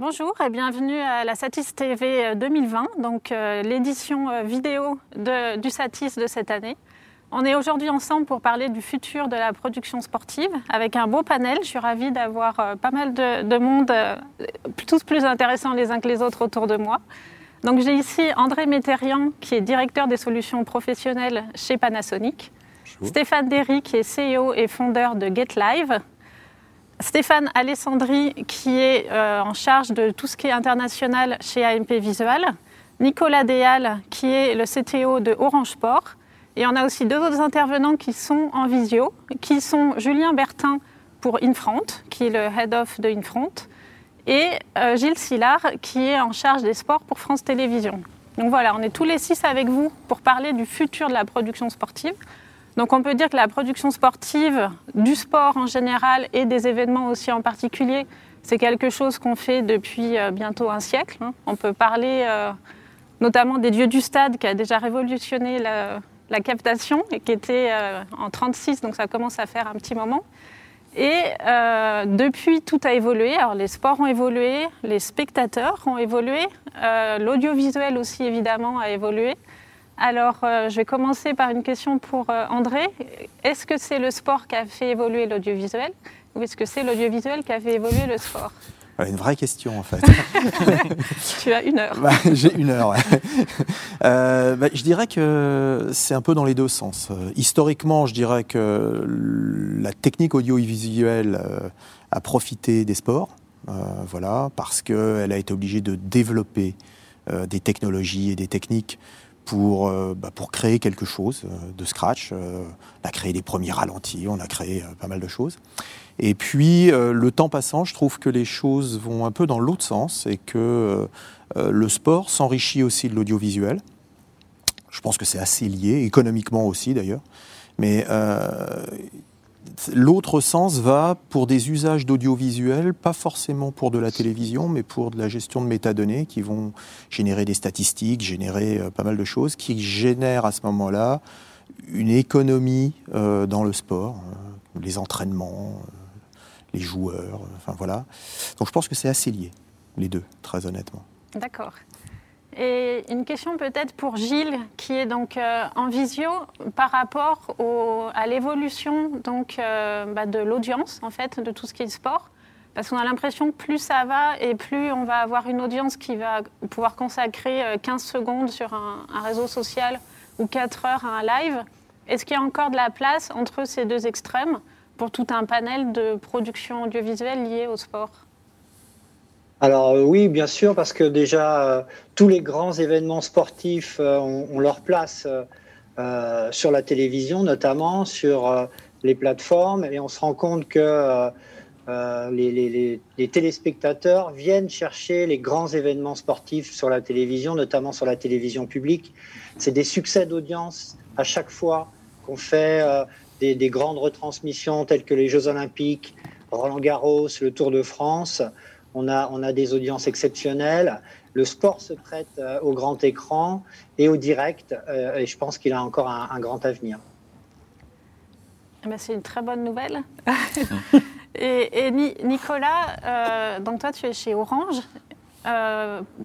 Bonjour et bienvenue à la Satis TV 2020, donc euh, l'édition euh, vidéo du Satis de cette année. On est aujourd'hui ensemble pour parler du futur de la production sportive avec un beau panel. Je suis ravie d'avoir euh, pas mal de, monde, tous plus intéressants les uns que les autres autour de moi. Donc j'ai ici André Méterian qui est directeur des solutions professionnelles chez Panasonic. Stéphane Derry qui est CEO et fondeur de GetLive, Stéphane Alessandri, qui est euh, en charge de tout ce qui est international chez AMP Visual. Nicolas Déal, qui est le CTO de Orange Sport. Et on a aussi deux autres intervenants qui sont en visio, qui sont Julien Bertin pour Infront, qui est le head of de Infront, et euh, Gilles Sillard, qui est en charge des sports pour France Télévisions. Donc voilà, on est tous les six avec vous pour parler du futur de la production sportive. Donc on peut dire que la production sportive, du sport en général et des événements aussi en particulier, c'est quelque chose qu'on fait depuis euh, bientôt un siècle. Hein. On peut parler euh, notamment des dieux du stade qui a déjà révolutionné la, captation et qui était euh, en 36, donc ça commence à faire un petit moment. Et depuis, tout a évolué. Alors les sports ont évolué, les spectateurs ont évolué, l'audiovisuel aussi évidemment a évolué. Alors, euh, je vais commencer par une question pour euh, André. Est-ce que c'est le sport qui a fait évoluer l'audiovisuel ou est-ce que c'est l'audiovisuel qui a fait évoluer le sport? Une vraie question en fait. tu as une heure. Bah, j'ai une heure. Euh, bah, je dirais que c'est un peu dans les deux sens. historiquement, je dirais que la technique audiovisuelle a profité des sports, voilà, parce qu'elle a été obligée de développer des technologies et des techniques pour, euh, bah, pour créer quelque chose euh, de scratch. Euh, on a créé des premiers ralentis, on a créé pas mal de choses. Et puis, le temps passant, je trouve que les choses vont un peu dans l'autre sens et que le sport s'enrichit aussi de l'audiovisuel. Je pense que c'est assez lié, économiquement aussi d'ailleurs. Mais L'autre sens va pour des usages d'audiovisuel, pas forcément pour de la télévision, mais pour de la gestion de métadonnées qui vont générer des statistiques, générer euh, pas mal de choses, qui génèrent à ce moment-là une économie euh, dans le sport, euh, les entraînements, les joueurs, enfin voilà. Donc je pense que c'est assez lié, les deux, très honnêtement. D'accord. Et une question peut-être pour Gilles, qui est donc euh, en visio par rapport à l'évolution donc euh, bah, de l'audience en fait de tout ce qui est sport, parce qu'on a l'impression que plus ça va et plus on va avoir une audience qui va pouvoir consacrer 15 euh, secondes sur un, un réseau social ou 4 heures à un live. Est-ce qu'il y a encore de la place entre ces deux extrêmes pour tout un panel de production audiovisuelle liée au sport? Alors euh, oui, bien sûr, parce que déjà, euh, tous les grands événements sportifs euh, ont, leur place sur la télévision, notamment sur les plateformes, et on se rend compte que les, les, téléspectateurs viennent chercher les grands événements sportifs sur la télévision, notamment sur la télévision publique. C'est des succès d'audience à chaque fois qu'on fait des, des, grandes retransmissions telles que les Jeux olympiques, Roland Garros, le Tour de France on a, des audiences exceptionnelles. Le sport se prête euh, au grand écran et au direct, euh, et je pense qu'il a encore un, grand avenir. Eh ben, c'est une très bonne nouvelle. et, Nicolas, euh, donc toi tu es chez Orange.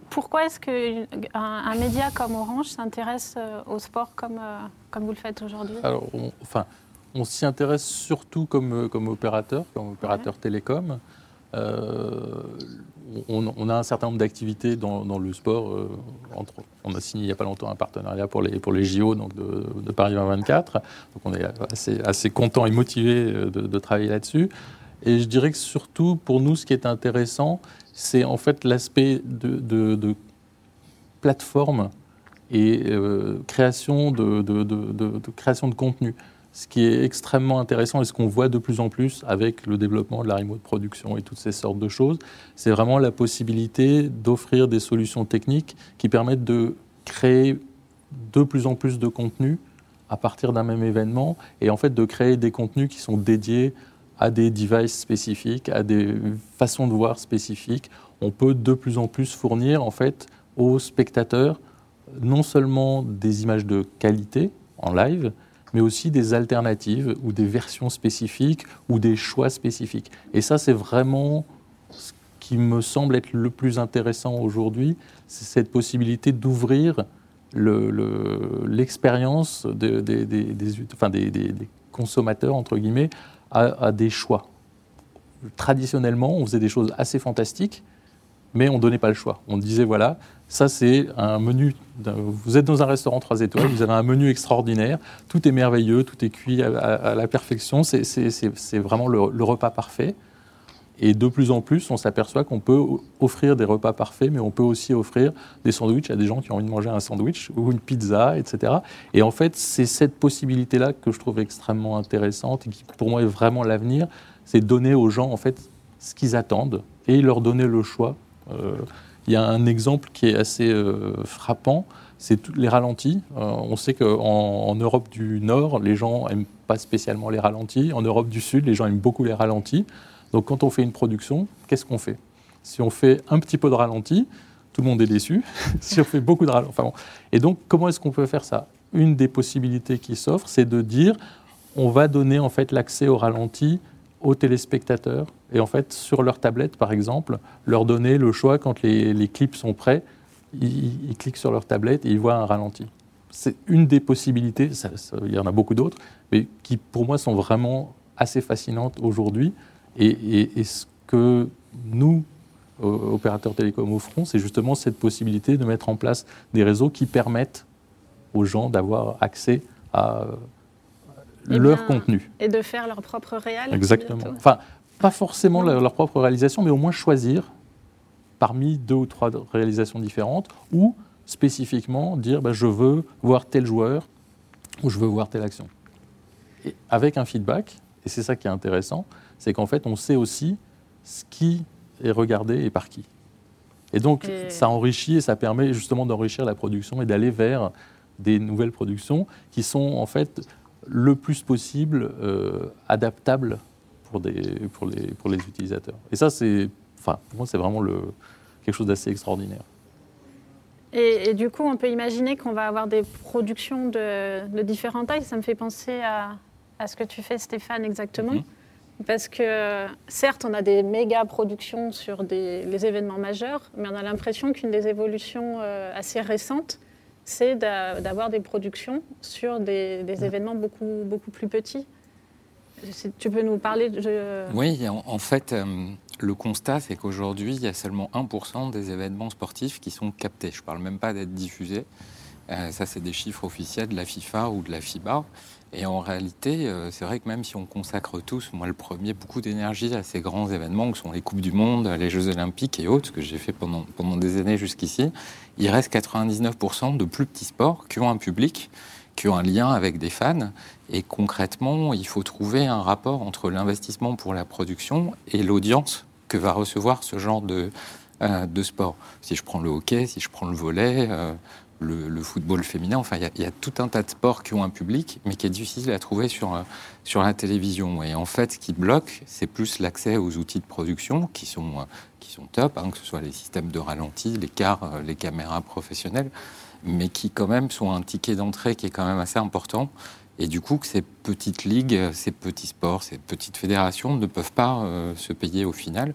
pourquoi est-ce qu'un un média comme Orange s'intéresse au sport comme, comme vous le faites aujourd'hui? Alors, on, enfin, on s'y intéresse surtout comme, comme opérateur, comme opérateur télécom. Euh, on, a un certain nombre d'activités dans, le sport. Euh, on a signé il n'y a pas longtemps un partenariat pour les, pour les JO donc de, Paris 2024. Donc on est assez, content et motivé euh, de, travailler là-dessus. Et je dirais que surtout pour nous, ce qui est intéressant, c'est en fait l'aspect de, plateforme et création, de, création de contenu ce qui est extrêmement intéressant et ce qu'on voit de plus en plus avec le développement de la remote production et toutes ces sortes de choses, c'est vraiment la possibilité d'offrir des solutions techniques qui permettent de créer de plus en plus de contenu à partir d'un même événement et en fait de créer des contenus qui sont dédiés à des devices spécifiques, à des façons de voir spécifiques. On peut de plus en plus fournir en fait aux spectateurs non seulement des images de qualité en live, mais aussi des alternatives ou des versions spécifiques ou des choix spécifiques. Et ça, c'est vraiment ce qui me semble être le plus intéressant aujourd'hui, c'est cette possibilité d'ouvrir l'expérience des, consommateurs, entre guillemets, à, des choix. Traditionnellement, on faisait des choses assez fantastiques, mais on ne donnait pas le choix. On disait, voilà, ça c'est un menu, vous êtes dans un restaurant 3 étoiles, vous avez un menu extraordinaire, tout est merveilleux, tout est cuit à, la perfection, c'est vraiment le repas parfait. Et de plus en plus, on s'aperçoit qu'on peut offrir des repas parfaits, mais on peut aussi offrir des sandwichs à des gens qui ont envie de manger un sandwich ou une pizza, etc. Et en fait, c'est cette possibilité-là que je trouve extrêmement intéressante et qui, pour moi, est vraiment l'avenir. C'est donner aux gens, en fait, ce qu'ils attendent et leur donner le choix. Euh, il y a un exemple qui est assez euh, frappant, c'est les ralentis. Euh, on sait qu'en en Europe du Nord, les gens n'aiment pas spécialement les ralentis. En Europe du Sud, les gens aiment beaucoup les ralentis. Donc quand on fait une production, qu'est-ce qu'on fait? Si on fait un petit peu de ralenti, tout le monde est déçu. si on fait beaucoup de ralenti, enfin Et donc comment est-ce qu'on peut faire ça? Une des possibilités qui s'offre, c'est de dire on va donner en fait l'accès au ralenti aux téléspectateurs et en fait sur leur tablette par exemple leur donner le choix quand les, clips sont prêts ils, ils, cliquent sur leur tablette et ils voient un ralenti c'est une des possibilités il y en a beaucoup d'autres mais qui pour moi sont vraiment assez fascinantes aujourd'hui et, ce que nous, opérateurs télécoms, offrons, c'est justement cette possibilité de mettre en place des réseaux qui permettent aux gens d'avoir accès à eh leur contenu. Et de faire leur propre réalisation. Exactement. Enfin, pas forcément leur, propre réalisation, mais au moins choisir parmi deux ou trois réalisations différentes ou spécifiquement dire bah, je veux voir tel joueur ou je veux voir telle action. Et avec un feedback, et c'est ça qui est intéressant, c'est qu'en fait, on sait aussi ce qui est regardé et par qui. Et donc, ça enrichit et ça permet justement d'enrichir la production et d'aller vers des nouvelles productions qui sont en fait le plus possible euh, adaptables pour, des, pour, les, pour les utilisateurs. Et ça, c'est, enfin, pour moi, c'est vraiment le, quelque chose d'assez extraordinaire. Et, du coup, on peut imaginer qu'on va avoir des productions de, de différentes tailles. Ça me fait penser à, à, ce que tu fais, Stéphane, exactement. Mhm. Parce que certes, on a des méga productions sur des, les événements majeurs, mais on a l'impression qu'une des évolutions euh, assez récentes, c'est d'avoir des productions sur des, événements beaucoup, beaucoup plus petits. Tu peux nous parler de... Oui, en, fait, euh, le constat, c'est qu'aujourd'hui, il y a seulement 1% des événements sportifs qui sont captés. Je ne parle même pas d'être diffusés. Euh, ça, c'est des chiffres officiels de la FIFA ou de la FIBA. Et en réalité, euh, c'est vrai que même si on consacre tous, moi le premier, beaucoup d'énergie à ces grands événements que sont les Coupes du Monde, les Jeux Olympiques et autres, que j'ai fait pendant, pendant des années jusqu'ici, il reste 99% de plus petits sports qui ont un public, qui ont un lien avec des fans. Et concrètement, il faut trouver un rapport entre l'investissement pour la production et l'audience que va recevoir ce genre de, euh, de sport. Si je prends le hockey, si je prends le volet, euh, le, football féminin. Enfin, il y, a tout un tas de sports qui ont un public, mais qui est difficile à trouver sur, euh, sur la télévision. Et en fait, ce qui bloque, c'est plus l'accès aux outils de production qui sont, euh, qui sont top, hein, que ce soit les systèmes de ralenti, les cars, euh, les caméras professionnelles, mais qui quand même sont un ticket d'entrée qui est quand même assez important. Et du coup, que ces petites ligues, ces petits sports, ces petites fédérations ne peuvent pas se payer au final.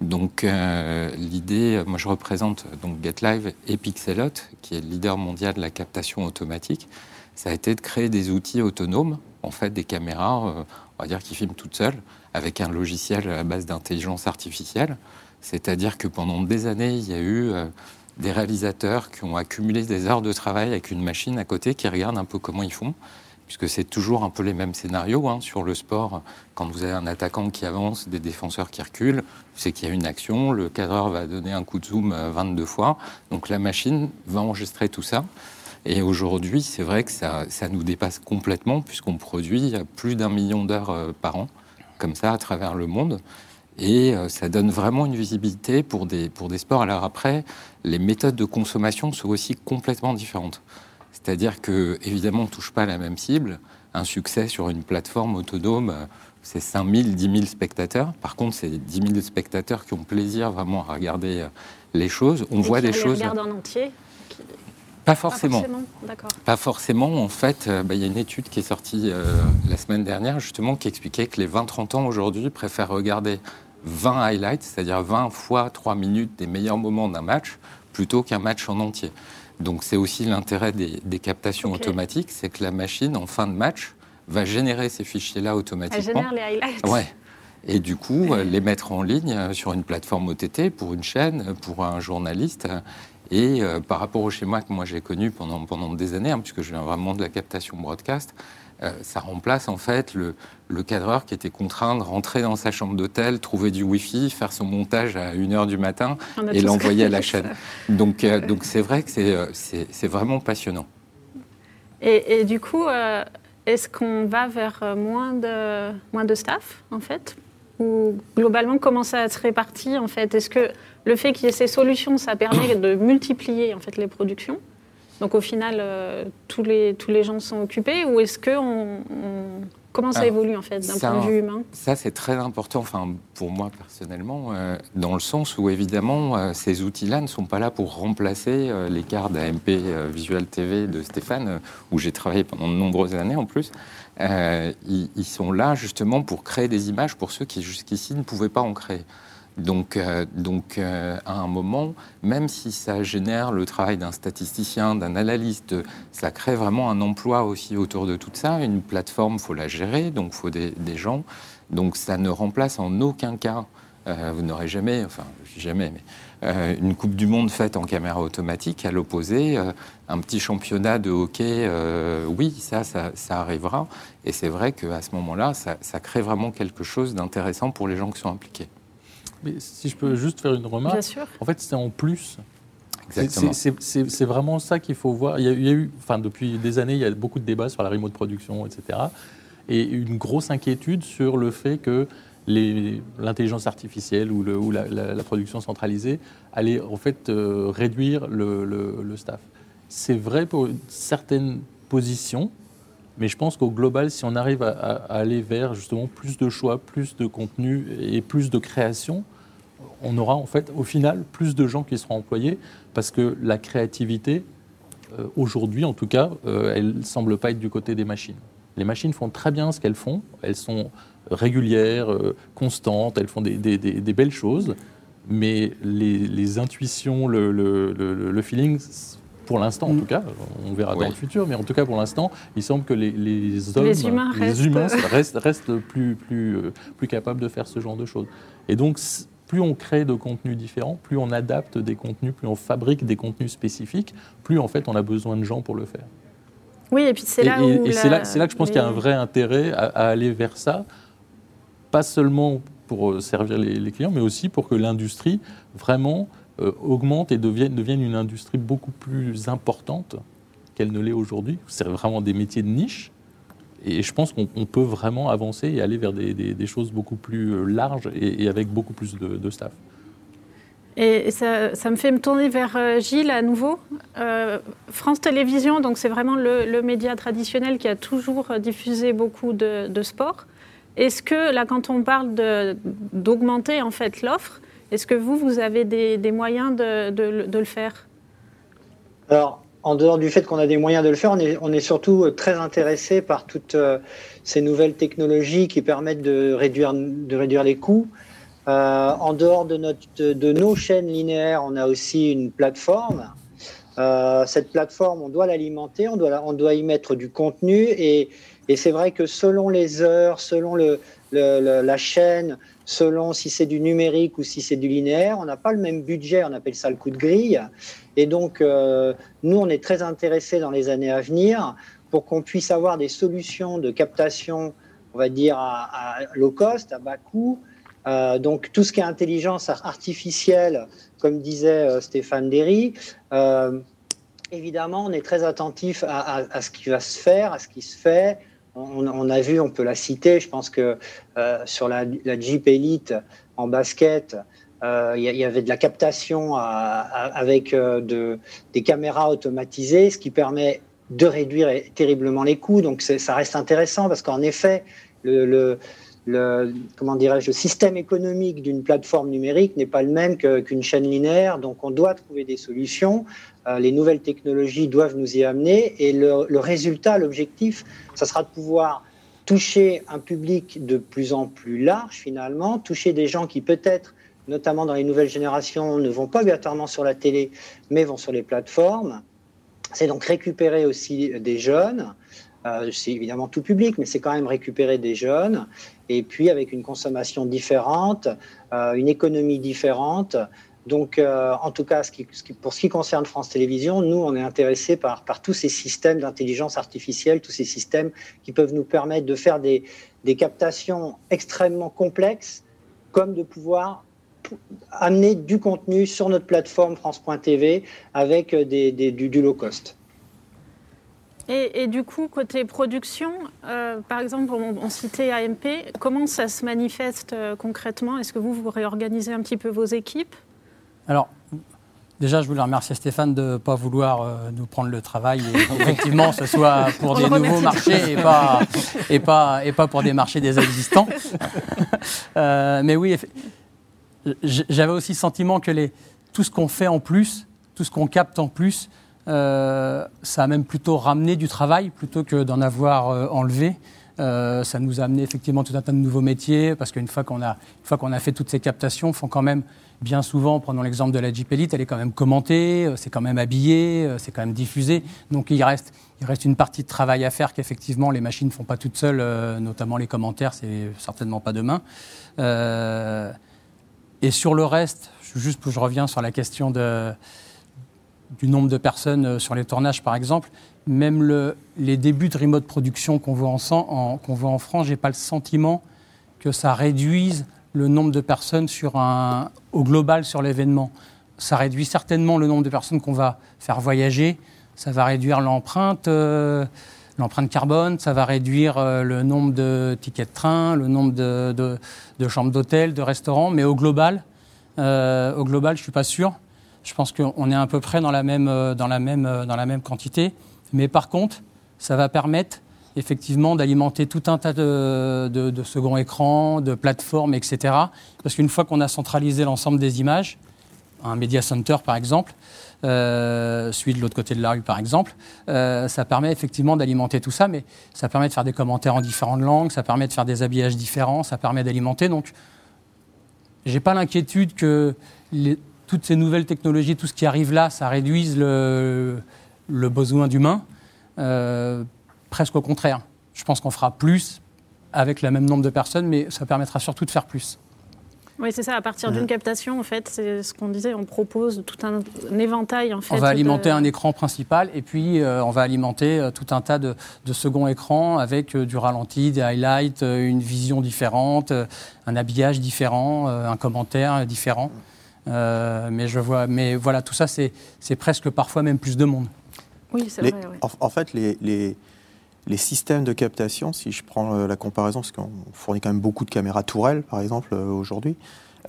Donc euh, l'idée, moi je représente donc GetLive et Pixelot, qui est le leader mondial de la captation automatique. Ça a été de créer des outils autonomes, en fait des caméras, euh, on va dire qui filment toutes seules, avec un logiciel à base d'intelligence artificielle. C'est-à-dire que pendant des années, il y a eu euh, des réalisateurs qui ont accumulé des heures de travail avec une machine à côté qui regarde un peu comment ils font puisque c'est toujours un peu les mêmes scénarios hein, sur le sport. Quand vous avez un attaquant qui avance, des défenseurs qui reculent, c'est qu'il y a une action, le cadreur va donner un coup de zoom 22 euh, fois, donc la machine va enregistrer tout ça. Et aujourd'hui, c'est vrai que ça, ça, nous dépasse complètement, puisqu'on produit plus d'un million d'heures euh, par an, comme ça, à travers le monde. Et euh, ça donne vraiment une visibilité pour des, pour des sports. Alors après, les méthodes de consommation sont aussi complètement différentes. C'est-à-dire que, évidemment, on ne touche pas la même cible. Un succès sur une plateforme autonome, c'est 5 000, 10 000 spectateurs. Par contre, c'est 10 000 spectateurs qui ont plaisir vraiment à regarder euh, les choses. On voit des les choses. en entier pas forcément. Pas forcément. En fait, euh, bah, il y a une étude qui est sortie euh, la semaine dernière, justement, qui expliquait que les 20-30 ans aujourd'hui préfèrent regarder 20 highlights, c'est-à-dire 20 fois 3 minutes des meilleurs moments d'un match, plutôt qu'un match en entier. Donc c'est aussi l'intérêt des, captations automatiques, c'est que la machine, en fin de match, va générer ces fichiers-là automatiquement. Elle génère les highlights. Ouais. Et du coup, euh, les mettre en ligne euh, sur une plateforme OTT pour une chaîne, pour un journaliste. Et euh, par rapport au schéma que moi j'ai connu pendant, pendant des années, hein, puisque je viens vraiment de la captation broadcast, ça remplace en fait le, le, cadreur qui était contraint de rentrer dans sa chambre d'hôtel, trouver du Wi-Fi, faire son montage à 1h du matin et l'envoyer à la chaîne. Donc donc c'est vrai que c'est vraiment passionnant. Et, et, du coup, est-ce qu'on va vers moins de, moins de staff en fait? Ou globalement, comment ça se répartit en fait? Est-ce que le fait qu'il y ait ces solutions, ça permet de multiplier en fait les productions? Donc au final, euh, tous, les, tous les gens sont occupés ou est-ce que on, comment ça évolue en fait d'un point de vue humain? Ça c'est très important, enfin pour moi personnellement, euh, dans le sens où évidemment euh, ces outils-là ne sont pas là pour remplacer les cartes AMP Visual TV de Stéphane, où j'ai travaillé pendant de nombreuses années en plus. Ils, sont là justement pour créer des images pour ceux qui jusqu'ici ne pouvaient pas en créer. Donc, euh, donc euh, à un moment, même si ça génère le travail d'un statisticien, d'un analyste, ça crée vraiment un emploi aussi autour de tout ça. Une plateforme, faut la gérer, donc faut des, des gens. Donc ça ne remplace en aucun cas. vous n'aurez jamais, enfin jamais, mais euh, une Coupe du Monde faite en caméra automatique, à l'opposé, euh, un petit championnat de hockey, euh, oui, ça, ça, arrivera. Et c'est vrai qu'à ce moment-là, ça, crée vraiment quelque chose d'intéressant pour les gens qui sont impliqués. Mais si je peux juste faire une remarque, en fait, c'est en plus. C'est vraiment ça qu'il faut voir. Il y, a, il y, a, eu, enfin, depuis des années, il y a beaucoup de débats sur la remote production, etc. Et une grosse inquiétude sur le fait que l'intelligence artificielle ou, le, ou la, production centralisée allait en fait euh, réduire le, le staff. C'est vrai pour certaines positions, mais je pense qu'au global, si on arrive à, aller vers justement plus de choix, plus de contenu et plus de création, on aura en fait au final plus de gens qui seront employés parce que la créativité, euh, aujourd'hui en tout cas, euh, elle ne semble pas être du côté des machines. Les machines font très bien ce qu'elles font, elles sont régulières, euh, constantes, elles font des, belles choses, mais les, intuitions, le, feeling, pour l'instant en mm. tout cas, on verra dans le futur, mais en tout cas pour l'instant, il semble que les, hommes, les humains, restent... plus, plus, euh, plus capables de faire ce genre de choses. Et donc, plus on crée de contenus différents, plus on adapte des contenus, plus on fabrique des contenus spécifiques, plus en fait on a besoin de gens pour le faire. Oui, et puis c'est là où. Et, c'est là, là, que je pense qu'il y a un vrai intérêt à, aller vers ça, pas seulement pour euh, servir les, clients, mais aussi pour que l'industrie vraiment euh, augmente et devienne, devienne une industrie beaucoup plus importante qu'elle ne l'est aujourd'hui. C'est vraiment des métiers de niche. Et je pense qu'on peut vraiment avancer et aller vers des, choses beaucoup plus euh, larges et, avec beaucoup plus de, staff. Et ça, ça, me fait me tourner vers Gilles à nouveau. France Télévisions, donc c'est vraiment le, média traditionnel qui a toujours diffusé beaucoup de, de sport. Est-ce que là, quand on parle d'augmenter en fait l'offre, est-ce que vous, vous avez des, moyens de, le faire? Alors, en dehors du fait qu'on a des moyens de le faire, on est, surtout très intéressé par toutes euh, ces nouvelles technologies qui permettent de réduire, de réduire les coûts. Euh, en dehors de, notre, de, nos chaînes linéaires, on a aussi une plateforme. Euh, cette plateforme, on doit l'alimenter, on doit, on doit y mettre du contenu et et c'est vrai que selon les heures, selon le, la chaîne, selon si c'est du numérique ou si c'est du linéaire, on n'a pas le même budget, on appelle ça le coût de grille. Et donc, euh, nous, on est très intéressés dans les années à venir pour qu'on puisse avoir des solutions de captation, on va dire, à, low cost, à bas coût. Euh, donc, tout ce qui est intelligence artificielle, comme disait euh, Stéphane Derry, évidemment, on est très attentif à, ce qui va se faire, à ce qui se fait, on, a vu, on peut la citer, je pense que euh, sur la, Jeep Elite en basket, euh, il y, avait de la captation avec euh, des caméras automatisées, ce qui permet de réduire terriblement les coûts. Donc ça reste intéressant parce qu'en effet, le, comment dirais-je, le système économique d'une plateforme numérique n'est pas le même qu'une chaîne linéaire. Donc on doit trouver des solutions. Euh, les nouvelles technologies doivent nous y amener et le, résultat, l'objectif, ça sera de pouvoir toucher un public de plus en plus large finalement, toucher des gens qui peut-être, notamment dans les nouvelles générations, ne vont pas obligatoirement sur la télé, mais vont sur les plateformes. C'est donc récupérer aussi des jeunes. Euh, c'est évidemment tout public, mais c'est quand même récupérer des jeunes. Et puis avec une consommation différente, euh, une économie différente. Donc, euh, en tout cas, pour ce qui concerne France Télévisions, nous, on est intéressés par, tous ces systèmes d'intelligence artificielle, tous ces systèmes qui peuvent nous permettre de faire des, captations extrêmement complexes, comme de pouvoir amener du contenu sur notre plateforme France.tv avec du, low cost. Et, du coup, côté production, euh, par exemple, on, citait AMP, comment ça se manifeste euh, concrètement? Est-ce que vous, vous réorganisez un petit peu vos équipes? Alors, déjà, je voulais remercier Stéphane de ne pas vouloir euh, nous prendre le travail et effectivement, ce soit pour des nouveaux marchés et pas, et, pas, et pas pour des marchés des existants. Euh, mais oui, j'avais aussi le sentiment que les, tout ce qu'on fait en plus, tout ce qu'on capte en plus, euh, ça a même plutôt ramené du travail plutôt que d'en avoir enlevé. ça nous a amené effectivement tout un tas de nouveaux métiers parce qu'une fois qu'on a, qu'on a fait toutes ces captations, font quand même bien souvent, prenons l'exemple de la Jeep Elite, elle est quand même commentée, euh, c'est quand même habillé, euh, c'est quand même diffusé. Donc il reste, il reste une partie de travail à faire qu'effectivement les machines ne font pas toutes seules, euh, notamment les commentaires, c'est certainement pas demain. et sur le reste, juste je reviens sur la question de, du nombre de personnes sur les tournages par exemple, même le, les débuts de remote production qu'on voit en, qu'on voit en France, j'ai pas le sentiment que ça réduise le nombre de personnes au global sur l'événement. Ça réduit certainement le nombre de personnes qu'on va faire voyager. Ça va réduire l'empreinte, euh, carbone. Ça va réduire euh, le nombre de tickets de train, le nombre de, de, chambres d'hôtel, de restaurants. Mais au global, euh, au global, je suis pas sûr. Je pense qu'on est à peu près dans la même, dans la même, dans la même quantité. Mais par contre, ça va permettre effectivement d'alimenter tout un tas de, de, second écrans, de plateformes, etc. Parce qu'une fois qu'on a centralisé l'ensemble des images, un media center par exemple, euh, celui de l'autre côté de la rue par exemple, euh, ça permet effectivement d'alimenter tout ça, mais ça permet de faire des commentaires en différentes langues, ça permet de faire des habillages différents, ça permet d'alimenter. Donc, j'ai pas l'inquiétude que toutes ces nouvelles technologies, tout ce qui arrive là, ça réduise le, le besoin d'humain. Euh, presque au contraire. Je pense qu'on fera plus avec le même nombre de personnes, mais ça permettra surtout de faire plus. Oui, c'est ça. À partir d'une captation, en fait, c'est ce qu'on disait. On propose tout un, éventail. En fait, on va alimenter un écran principal et puis euh, on va alimenter euh, tout un tas de, de second écrans avec euh, du ralenti, des highlights, une vision différente, un habillage différent, un commentaire différent. Mais je vois. Mais voilà, tout ça, c'est presque parfois même plus de monde. Oui, c'est vrai. En, en, fait, les, les les systèmes de captation, si je prends euh, la comparaison, parce qu'on fournit quand même beaucoup de caméras tourelles, par exemple, euh, aujourd'hui,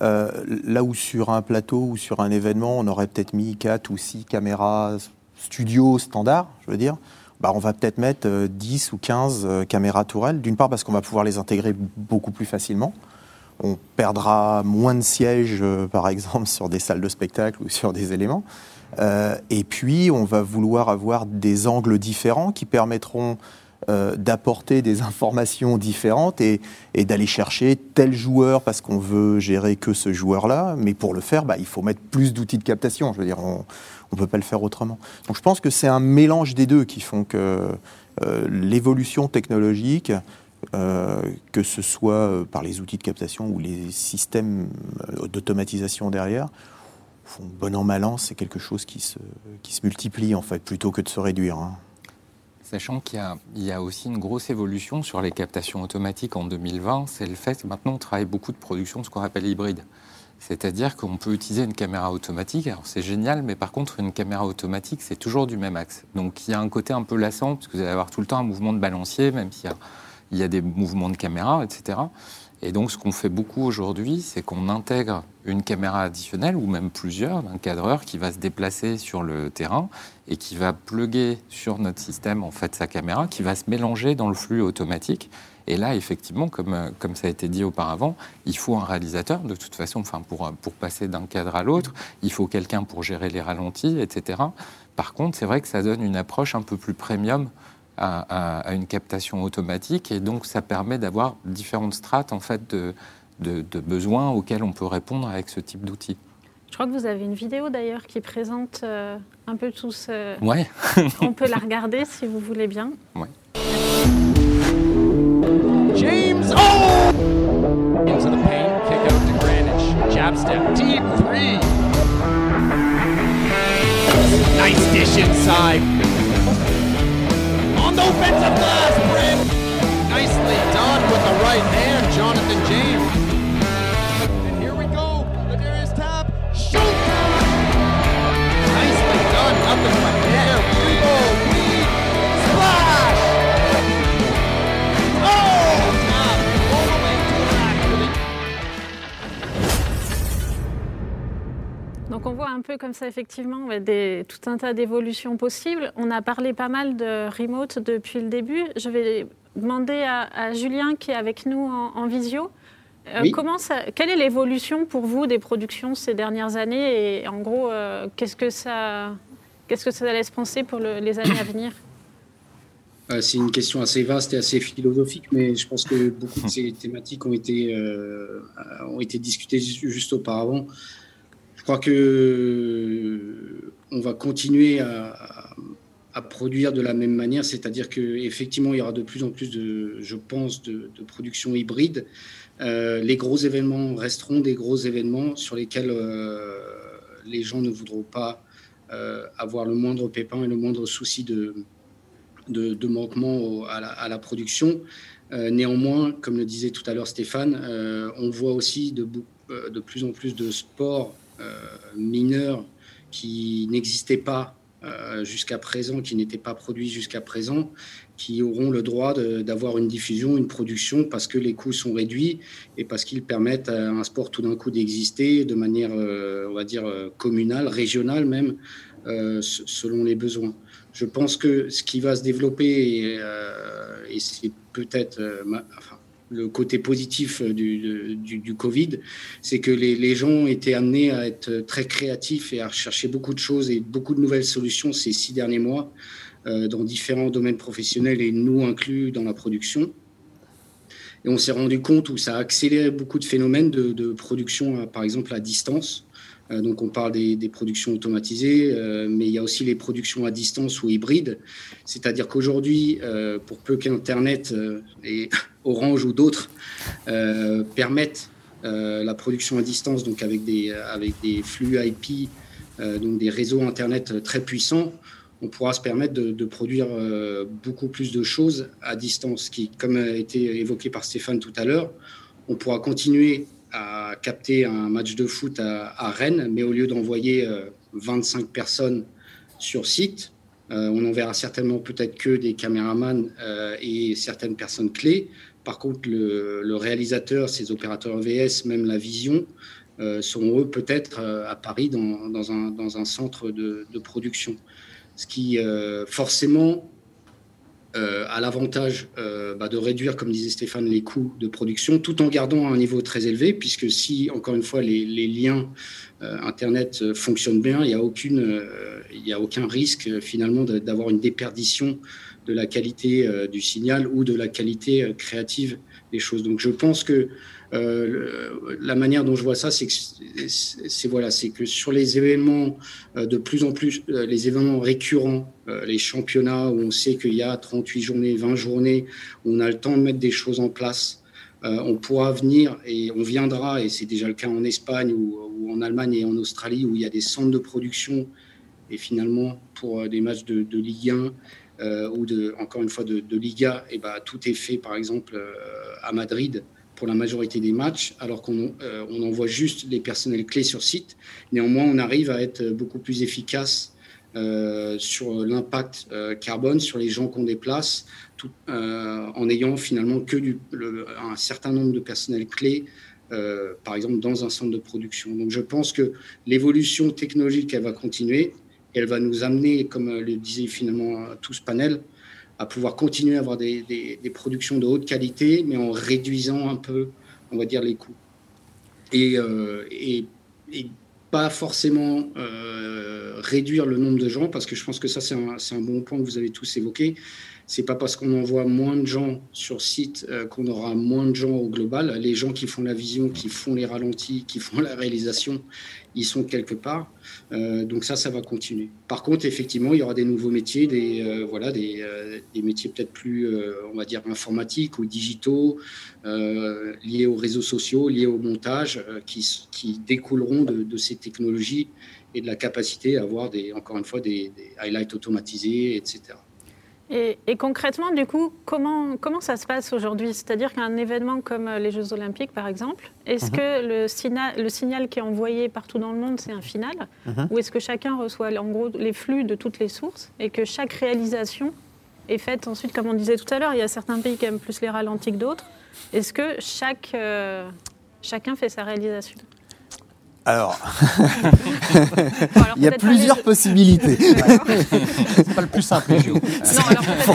euh, là où sur un plateau ou sur un événement, on aurait peut-être mis 4 ou 6 caméras studio standard, je veux dire, bah, on va peut-être mettre 10 ou 15 caméras tourelles, d'une part parce qu'on va pouvoir les intégrer beaucoup plus facilement. On perdra moins de sièges, par exemple, sur des salles de spectacle ou sur des éléments. et puis, on va vouloir avoir des angles différents qui permettront euh, d'apporter des informations différentes et, d'aller chercher tel joueur parce qu'on veut gérer que ce joueur-là. Mais pour le faire, bah, il faut mettre plus d'outils de captation. Je veux dire, on ne peut pas le faire autrement. Donc je pense que c'est un mélange des deux qui font que euh, l'évolution technologique, euh, que ce soit par les outils de captation ou les systèmes d'automatisation derrière, font bon an mal c'est quelque chose qui se, qui se multiplie en fait, plutôt que de se réduire. Hein. Sachant qu'il y, a aussi une grosse évolution sur les captations automatiques en 2020, c'est le fait que maintenant on travaille beaucoup de production, ce qu'on appelle hybride. C'est-à-dire qu'on peut utiliser une caméra automatique. Alors c'est génial, mais par contre, une caméra automatique, c'est toujours du même axe. Donc il y a un côté un peu lassant, parce que vous allez avoir tout le temps un mouvement de balancier, même s'il y, y, a des mouvements de caméra, etc. Et donc, ce qu'on fait beaucoup aujourd'hui, c'est qu'on intègre une caméra additionnelle ou même plusieurs d'un cadreur qui va se déplacer sur le terrain et qui va pluguer sur notre système en fait sa caméra, qui va se mélanger dans le flux automatique. Et là, effectivement, comme, comme ça a été dit auparavant, il faut un réalisateur de toute façon, enfin pour, pour passer d'un cadre à l'autre, il faut quelqu'un pour gérer les ralentis, etc. Par contre, c'est vrai que ça donne une approche un peu plus premium à, une captation automatique. Et donc, ça permet d'avoir différentes strates en fait, de, de, besoins auxquels on peut répondre avec ce type d'outil. Je crois que vous avez une vidéo d'ailleurs qui présente euh, un peu tout ce. Ouais. on peut la regarder si vous voulez bien. Ouais. James. Oh! Into the paint, kick out to Greenwich. Jab step, deep three. Nice dish inside. Offensive glass, Brim. Nicely done with the right hand, Jonathan James. Donc on voit un peu comme ça effectivement des, tout un tas d'évolutions possibles. On a parlé pas mal de remote depuis le début. Je vais demander à, Julien qui est avec nous en, visio. Euh, comment ça, quelle est l'évolution pour vous des productions ces dernières années et en gros, euh, qu'est-ce que ça, qu'est-ce que ça laisse penser pour les années à venir? Euh, C'est une question assez vaste et assez philosophique, mais je pense que beaucoup de ces thématiques ont été, ont été discutées juste auparavant. Crois que on va continuer à, produire de la même manière, c'est-à-dire qu'effectivement, il y aura de plus en plus de, je pense, de, production hybride. Euh, les gros événements resteront des gros événements sur lesquels euh, les gens ne voudront pas euh, avoir le moindre pépin et le moindre souci de, manquement à, la, production. néanmoins, comme le disait tout à l'heure Stéphane, on voit aussi de plus en plus de sports mineurs qui n'existaient pas euh, jusqu'à présent, qui n'étaient pas produits jusqu'à présent, qui auront le droit d'avoir une diffusion, une production, parce que les coûts sont réduits et parce qu'ils permettent à un sport tout d'un coup d'exister de manière, euh, on va dire, euh, communale, régionale même, selon les besoins. Je pense que ce qui va se développer, et, c'est peut-être, le côté positif du, du, Covid, c'est que les, les, gens été amenés à être très créatifs et à chercher beaucoup de choses et beaucoup de nouvelles solutions ces six derniers mois euh, dans différents domaines professionnels et nous inclus dans la production. Et on s'est rendu compte où ça a accéléré beaucoup de phénomènes de, de production, par exemple à distance. Euh, donc on parle des, productions automatisées, euh, mais il y a aussi les productions à distance ou hybrides. C'est-à-dire qu'aujourd'hui, pour peu qu'Internet et Orange ou d'autres euh, permettent euh, la production à distance, donc avec des, avec des flux IP, euh, donc des réseaux Internet très puissants, on pourra se permettre de, produire beaucoup plus de choses à distance, qui, comme a été évoqué par Stéphane tout à l'heure, on pourra continuer à capter un match de foot à, Rennes, mais au lieu d'envoyer 25 personnes sur site, on enverra certainement peut-être que des caméramans et certaines personnes clés. Par contre, le, réalisateur, ses opérateurs EVS, même la vision, euh, sont eux peut-être euh, à Paris dans, un, centre de, production. Ce qui euh, a l'avantage bah, de réduire, comme disait Stéphane, les coûts de production, tout en gardant un niveau très élevé, puisque si, encore une fois, les, liens Internet fonctionnent bien, il n'y a, a aucun risque finalement d'avoir une déperdition de la qualité euh, du signal ou de la qualité euh, créative des choses. Donc je pense que euh, la manière dont je vois ça, c'est que sur les événements de plus en plus, les événements récurrents, les championnats où on sait qu'il y a 38 journées, 20 journées, où on a le temps de mettre des choses en place, on pourra venir et on viendra, et c'est déjà le cas en Espagne ou, en Allemagne et en Australie, où il y a des centres de production. Et finalement, pour des matchs de, de Ligue 1, euh, ou encore une fois de, Liga, et bah, tout est fait par exemple euh, à Madrid pour la majorité des matchs, alors qu'on euh, envoie juste les personnels clés sur site. Néanmoins, on arrive à être beaucoup plus efficace sur l'impact carbone, sur les gens qu'on déplace, tout, en ayant finalement que du, un certain nombre de personnels clés, par exemple dans un centre de production. Donc je pense que l'évolution technologique, elle va continuer elle va nous amener, comme le disait finalement tout ce panel, à pouvoir continuer à avoir des, productions de haute qualité, mais en réduisant un peu, on va dire, les coûts. Et, euh, pas forcément euh, réduire le nombre de gens, parce que je pense que ça, c'est un, un bon point que vous avez tous évoqué. C'est pas parce qu'on envoie moins de gens sur site euh, qu'on aura moins de gens au global. Les gens qui font la vision, qui font les ralentis, qui font la réalisation, ils sont quelque part. Euh, donc ça, ça va continuer. Par contre, effectivement, il y aura des nouveaux métiers, des euh, voilà, des, euh, des métiers peut-être plus, on va dire, informatiques ou digitaux, liés aux réseaux sociaux, liés au montage, qui, qui découleront de, ces technologies et de la capacité à avoir des, encore une fois, des highlights automatisés, etc. Et, et concrètement, du coup, comment, comment ça se passe aujourd'hui? C'est-à-dire qu'un événement comme euh, les Jeux Olympiques, par exemple, est-ce Mhm. que le, signal, le signal qui est envoyé partout dans le monde, c'est un final? Mhm. Ou est-ce que chacun reçoit en gros les flux de toutes les sources et que chaque réalisation est faite ensuite, comme on disait tout à l'heure, il y a certains pays qui aiment plus les ralentis que d'autres. Est-ce que chaque, euh, chacun fait sa réalisation? Alors, il y a plusieurs les possibilités. C'est pas le plus simple, les. Non, alors un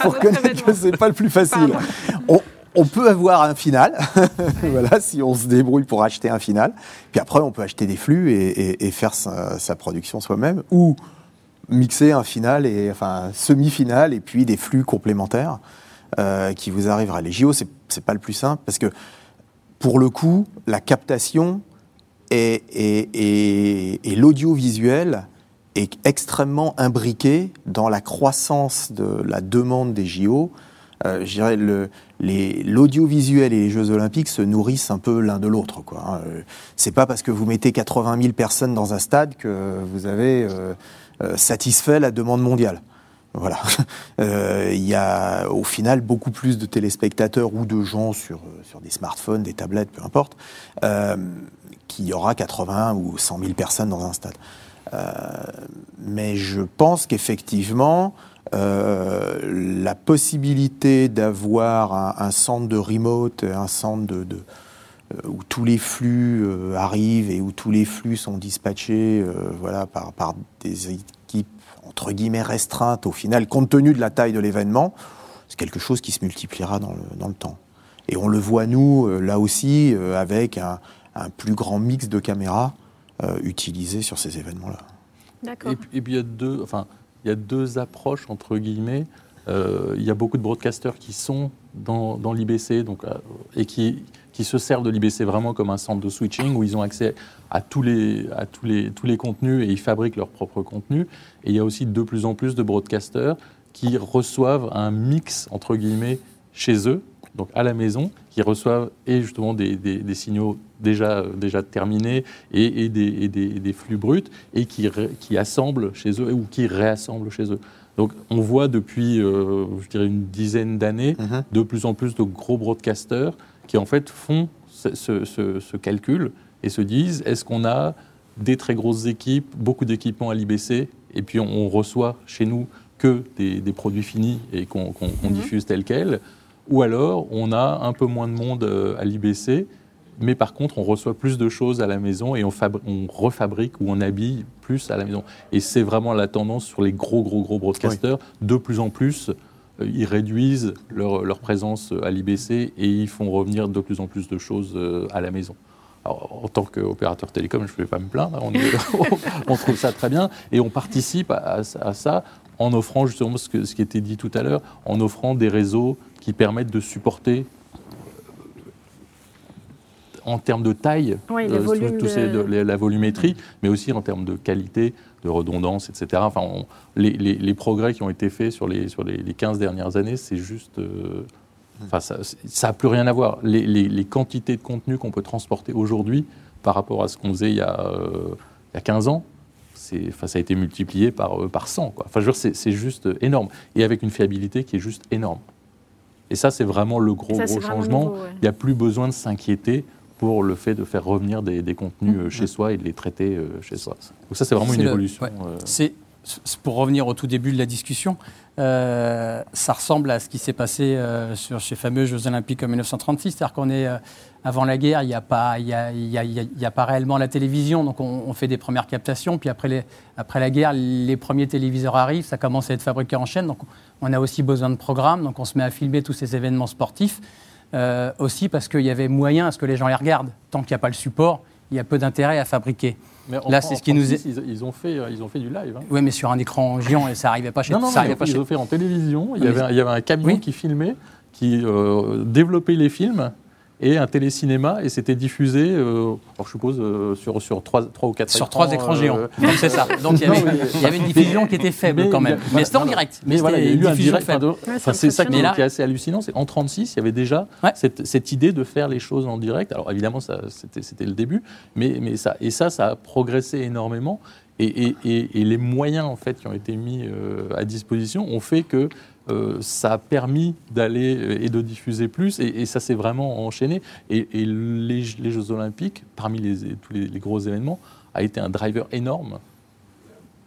pour connaître que c'est pas le plus facile. On, on peut avoir un final, voilà, si on se débrouille pour acheter un final. Puis après, on peut acheter des flux et, et- et faire sa, sa production soi-même, ou mixer un final et enfin semi-final et puis des flux complémentaires euh, qui vous arriveraient. Les JO, c'est c'est pas le plus simple parce que pour le coup, la captation et, et- et- et l'audiovisuel est extrêmement imbriqué dans la croissance de la demande des JO. Euh, je dirais l'audiovisuel et les Jeux Olympiques se nourrissent un peu l'un de l'autre. quoi, hein. Euh, C'est pas parce que vous mettez 80 000 personnes dans un stade que vous avez euh, euh, satisfait la demande mondiale. Voilà. Euh, Il y a au final beaucoup plus de téléspectateurs ou de gens sur, euh, sur des smartphones, des tablettes, peu importe, euh, qu'il y aura 80 ou 100 000 personnes dans un stade. Mais je pense qu'effectivement, la possibilité d'avoir un, centre de remote, un centre où tous les flux arrivent et où tous les flux sont dispatchés voilà, par, par des entre guillemets restreintes au final, compte tenu de la taille de l'événement, c'est quelque chose qui se multipliera dans le, dans le temps. Et on le voit, nous, euh, là aussi, euh, avec un, un plus grand mix de caméras euh, utilisées sur ces événements-là. D'accord. Et, puis- et puis il y a deux, enfin, il y a deux approches entre guillemets. Euh, il y a beaucoup de broadcasters qui sont dans, dans l'IBC donc, et qui, qui se servent de l'IBC vraiment comme un centre de switching où ils ont accès à tous les, à tous les, tous les contenus et ils fabriquent leur propre contenu. Et il y a aussi de plus en plus de broadcasters qui reçoivent un mix entre guillemets chez eux, donc à la maison, qui reçoivent et justement des, des- des signaux déjà, déjà terminés et, et des, et des- flux bruts et qui, ré- qui assemblent chez eux ou qui réassemblent chez eux. Donc on voit depuis, euh, je dirais, une dizaine d'années, Mhm. de plus en plus de gros broadcasters qui en fait font ce, ce- ce- ce calcul et se disent est-ce qu'on a des très grosses équipes, beaucoup d'équipements à l'IBC, et puis on, on reçoit chez nous que des, des produits finis et qu'on Mhm. diffuse tels quels, ou alors on a un peu moins de monde euh, à l'IBC, mais par contre on reçoit plus de choses à la maison et on, on refabrique ou on habille plus à la maison. Et c'est vraiment la tendance sur les gros, gros, gros broadcasters. De plus en plus, euh, ils réduisent leur, leur présence à l'IBC et ils font revenir de plus en plus de choses euh, à la maison. Alors, en tant qu'opérateur télécom, je ne vais pas me plaindre, on, est- on trouve ça très bien et on participe à, ça en offrant justement ce qui était dit tout à l'heure, en offrant des réseaux qui permettent de supporter en termes de taille, Oui, euh, de- de- la volumétrie, mais aussi en termes de qualité, de redondance, etc. Enfin, on- les, les- les progrès qui ont été faits sur les, sur les, les 15 dernières années, c'est juste... euh, Enfin, ça n'a plus rien à voir. Les, les- les quantités de contenu qu'on peut transporter aujourd'hui par rapport à ce qu'on faisait il y a, euh, il y a 15 ans, enfin, ça a été multiplié par, euh, par 100. Quoi. Enfin, je veux dire, c'est, juste énorme. Et avec une fiabilité qui est juste énorme. Et ça, c'est vraiment le gros, Ça, gros changement. nouveau, ouais. Il n'y a plus besoin de s'inquiéter pour le fait de faire revenir des, des contenus euh, chez soi et de les traiter euh, chez soi. Donc ça, c'est vraiment une le- évolution. ouais. euh, C'est pour revenir au tout début de la discussion, euh, ça ressemble à ce qui s'est passé euh, sur ces fameux Jeux Olympiques en 1936. C'est-à-dire qu'on est euh, avant la guerre, il n'y a pas, a, a- a réellement la télévision, donc on, on fait des premières captations. Puis après, les- après la guerre, les premiers téléviseurs arrivent, ça commence à être fabriqué en chaîne, donc on a aussi besoin de programmes, donc on se met à filmer tous ces événements sportifs. Euh, aussi parce qu'il y avait moyen à ce que les gens les regardent. Tant qu'il n'y a pas le support, il y a peu d'intérêt à fabriquer. Mais en- Là, c'est ce qui nous 36, ils, ils ont fait, euh, ils ont fait du live. hein. Oui, mais sur un écran géant, et ça n'arrivait pas chez Non, non, ça mais arrivait pas ils chez ont fait en télévision. Il y, avait, un- il y avait un camion Oui. qui filmait, qui euh, développait les films et un télécinéma et c'était diffusé, euh, alors, je suppose, euh, sur, sur trois, trois ou quatre sur trois écrans géants. euh, Donc c'est ça. Donc il y, Non, avait, mais- il y avait une diffusion qui était faible Mais quand même. mais c'était en direct. Mais voilà, il y a eu un diffusion direct. faible. enfin, de- Ouais, enfin, c'est ça qui, est- qui est assez hallucinant. C'est en 36, il y avait déjà Ouais. cette, cette idée de faire les choses en direct. Alors évidemment, ça, c'était, c'était le début, mais, mais ça, et ça, ça a progressé énormément. Et, et- et- et les moyens en fait qui ont été mis euh, à disposition ont fait que euh, ça a permis d'aller euh, et de diffuser plus, et, et ça s'est vraiment enchaîné. Et, et les, les Jeux Olympiques, parmi les, tous les, les gros événements, a été un driver énorme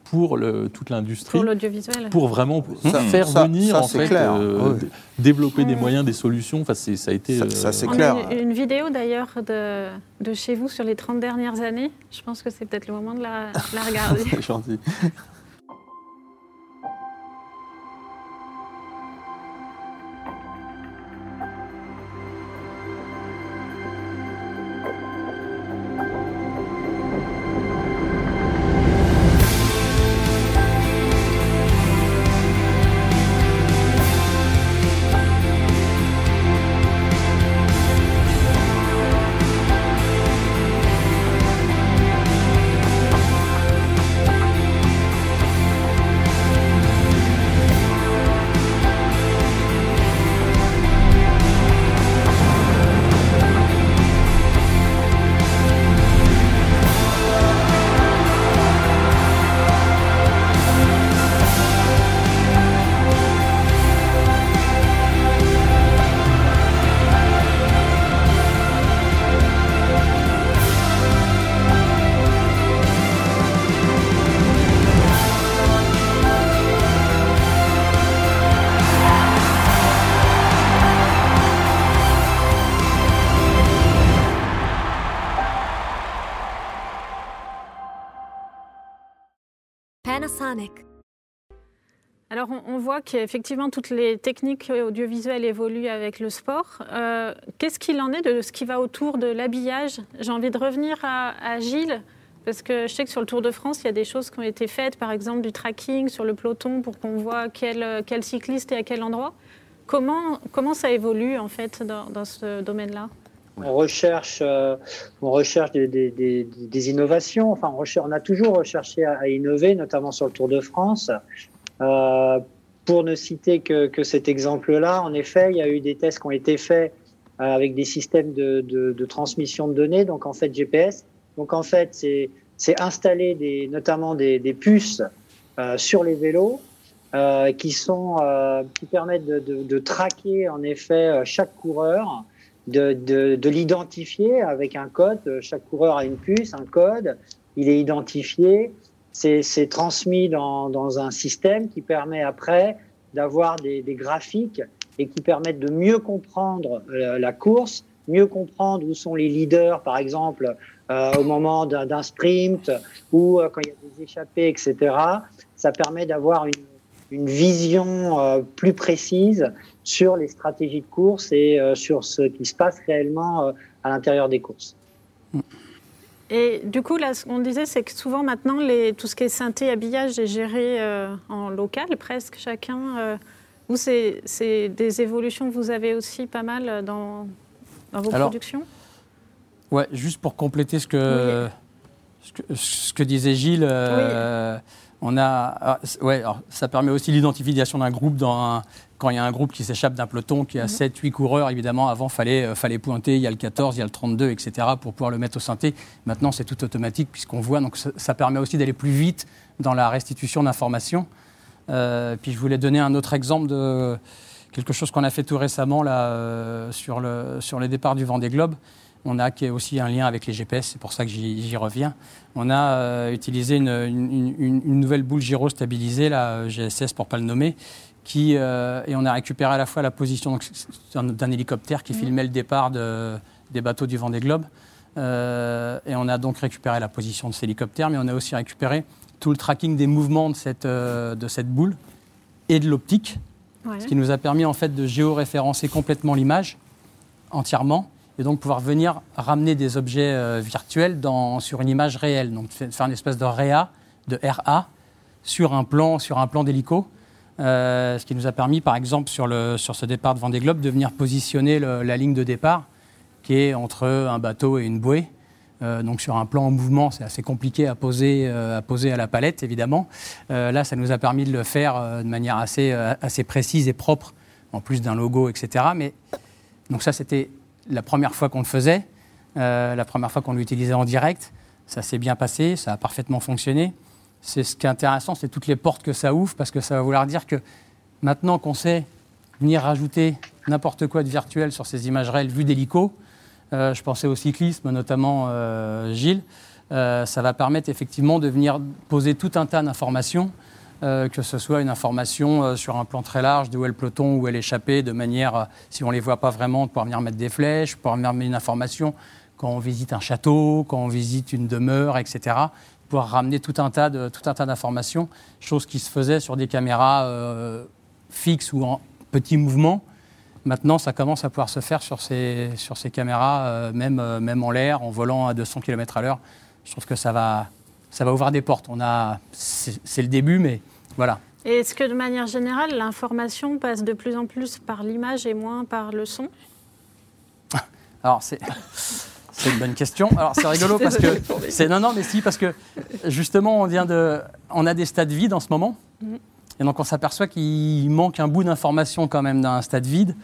pour le- toute l'industrie Pour l'audiovisuel. pour vraiment Ça- faire ça- venir ça, en fait clair. euh, développer des moyens, des solutions. Enfin, ça a été. Ça- ça, c'est On clair. a une, une vidéo d'ailleurs de, de chez vous sur les 30 dernières années. Je pense que c'est peut-être le moment de la, la regarder. C'est gentil. Alors, on, voit qu'effectivement, toutes les techniques audiovisuelles évoluent avec le sport. Euh, Qu'est-ce qu'il en est de ce qui va autour de l'habillage? J'ai envie de revenir à, Gilles, parce que je sais que sur le Tour de France, il y a des choses qui ont été faites, par exemple du tracking sur le peloton pour qu'on voit quel, cycliste est à quel endroit. Comment, comment ça évolue, en fait, dans ce domaine-là? On recherche, euh, on recherche des, des- des- des innovations. Enfin, on, recherche- on a toujours recherché à, à innover, notamment sur le Tour de France. Euh, pour ne citer que, que cet exemple-là, en effet, il y a eu des tests qui ont été faits euh, avec des systèmes de, de- de transmission de données, donc en fait GPS. Donc en fait, c'est installer des, notamment des, des puces euh, sur les vélos euh, qui sont euh, qui permettent de, de- de traquer en effet euh, chaque coureur de, de, de l'identifier avec un code. Chaque coureur a une puce, un code. Il est identifié. C'est transmis dans, dans un système qui permet après d'avoir des, des graphiques et qui permettent de mieux comprendre euh, la course, mieux comprendre où sont les leaders, par exemple, euh, au moment d'un d'un sprint ou euh, quand il y a des échappées, etc. Ça permet d'avoir une, une vision euh, plus précise sur les stratégies de course et euh, sur ce qui se passe réellement euh, à l'intérieur des courses. Et du coup, là, ce qu'on disait, c'est que souvent maintenant, les, tout ce qui est synthé, habillage est géré euh, en local, presque chacun. Euh, vous, c'est des évolutions que vous avez aussi pas mal dans, dans vos Alors, productions? Ouais, juste pour compléter ce que, ce que, ce que disait Gilles, euh, on a, ah, ouais, alors, ça permet aussi l'identification d'un groupe dans un- quand il y a un groupe qui s'échappe d'un peloton qui a 7, 8 coureurs, évidemment, avant, fallait, euh, fallait pointer, il y a le 14, il y a le 32, etc., pour pouvoir le mettre au synthé. Maintenant, c'est tout automatique puisqu'on voit, donc ça, ça permet aussi d'aller plus vite dans la restitution d'informations. Euh, puis je voulais donner un autre exemple de quelque chose qu'on a fait tout récemment là, euh, sur, le, sur les départs du Vendée Globe. On a qui est aussi un lien avec les GPS, c'est pour ça que j'y reviens. On a euh, utilisé une, une- une- une nouvelle boule gyro stabilisée, la GSS pour pas le nommer, qui, euh, et on a récupéré à la fois la position d'un hélicoptère qui filmait le départ de- des bateaux du Vendée Globe. Euh, et on a donc récupéré la position de cet hélicoptère, mais on a aussi récupéré tout le tracking des mouvements de cette, euh, de cette boule et de l'optique, Ouais. ce qui nous a permis en fait de géoréférencer complètement l'image entièrement et donc pouvoir venir ramener des objets euh, virtuels sur une image réelle. Donc fa- faire une espèce de REA, de RA, sur un plan, sur un plan d'hélico. Euh, ce qui nous a permis, par exemple, sur, le, sur ce départ de Vendée Globe, de venir positionner la ligne de départ qui est entre un bateau et une bouée. Euh, donc sur un plan en mouvement, c'est assez compliqué à poser, à poser à la palette, évidemment. Là, ça nous a permis de le faire de manière assez, assez précise et propre, en plus d'un logo, etc. Mais donc ça, c'était la première fois qu'on le faisait, euh, la première fois qu'on l'utilisait en direct. Ça s'est bien passé, ça a parfaitement fonctionné. C'est ce qui est intéressant, c'est toutes les portes que ça ouvre, parce que ça va vouloir dire que maintenant qu'on sait venir rajouter n'importe quoi de virtuel sur ces images réelles vues d'hélico, euh, je pensais au cyclisme, notamment euh, Gilles, ça va permettre effectivement de venir poser tout un tas d'informations, euh, que ce soit une information euh, sur un plan très large de où est le peloton, où est l'échappée, de manière, euh, si on ne les voit pas vraiment, de pouvoir venir mettre des flèches, pouvoir venir mettre une information quand on visite un château, quand on visite une demeure, etc. Pouvoir ramener tout un tas de- tout un tas d'informations, chose qui se faisait sur des caméras fixes ou en petits mouvements. Maintenant, ça commence à pouvoir se faire sur ces, sur ces caméras, même, même en l'air, en volant à 200 km à l'heure. Je trouve que ça va, ça va ouvrir des portes. On a, c'est le début, mais voilà. Et est-ce que de manière générale, l'information passe de plus en plus par l'image et moins par le son? Alors, c'est. C'est une bonne question. Alors, c'est rigolo parce que. c'est Non, non, mais si, parce que justement, on, vient de, on a des stades vides en ce moment. Et donc, on s'aperçoit qu'il manque un bout d'information quand même d'un stade vide.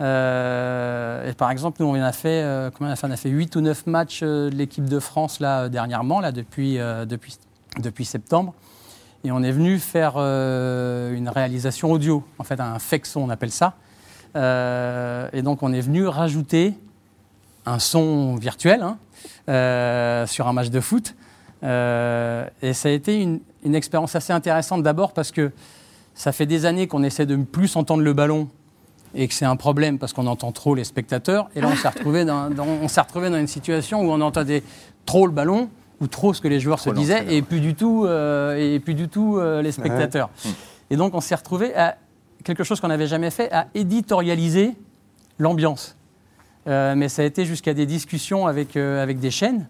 Euh, par exemple, nous, on a fait, euh, on a fait? On a fait 8 ou 9 matchs euh, de l'équipe de France là, dernièrement, là, depuis, septembre. Et on est venu faire une réalisation audio, en fait, un fake son, on appelle ça. Et donc, on est venu rajouter un son virtuel hein, sur un match de foot. Et ça a été une expérience assez intéressante d'abord parce que ça fait des années qu'on essaie de plus entendre le ballon et que c'est un problème parce qu'on entend trop les spectateurs. Et là, on s'est retrouvé dans, dans- on s'est retrouvé dans une situation où on entendait trop le ballon ou trop ce que les joueurs se disaient et plus du tout, euh, et plus du tout euh, les spectateurs. Et donc, on s'est retrouvé à quelque chose qu'on n'avait jamais fait, à éditorialiser l'ambiance. Euh, mais ça a été jusqu'à des discussions avec, avec des chaînes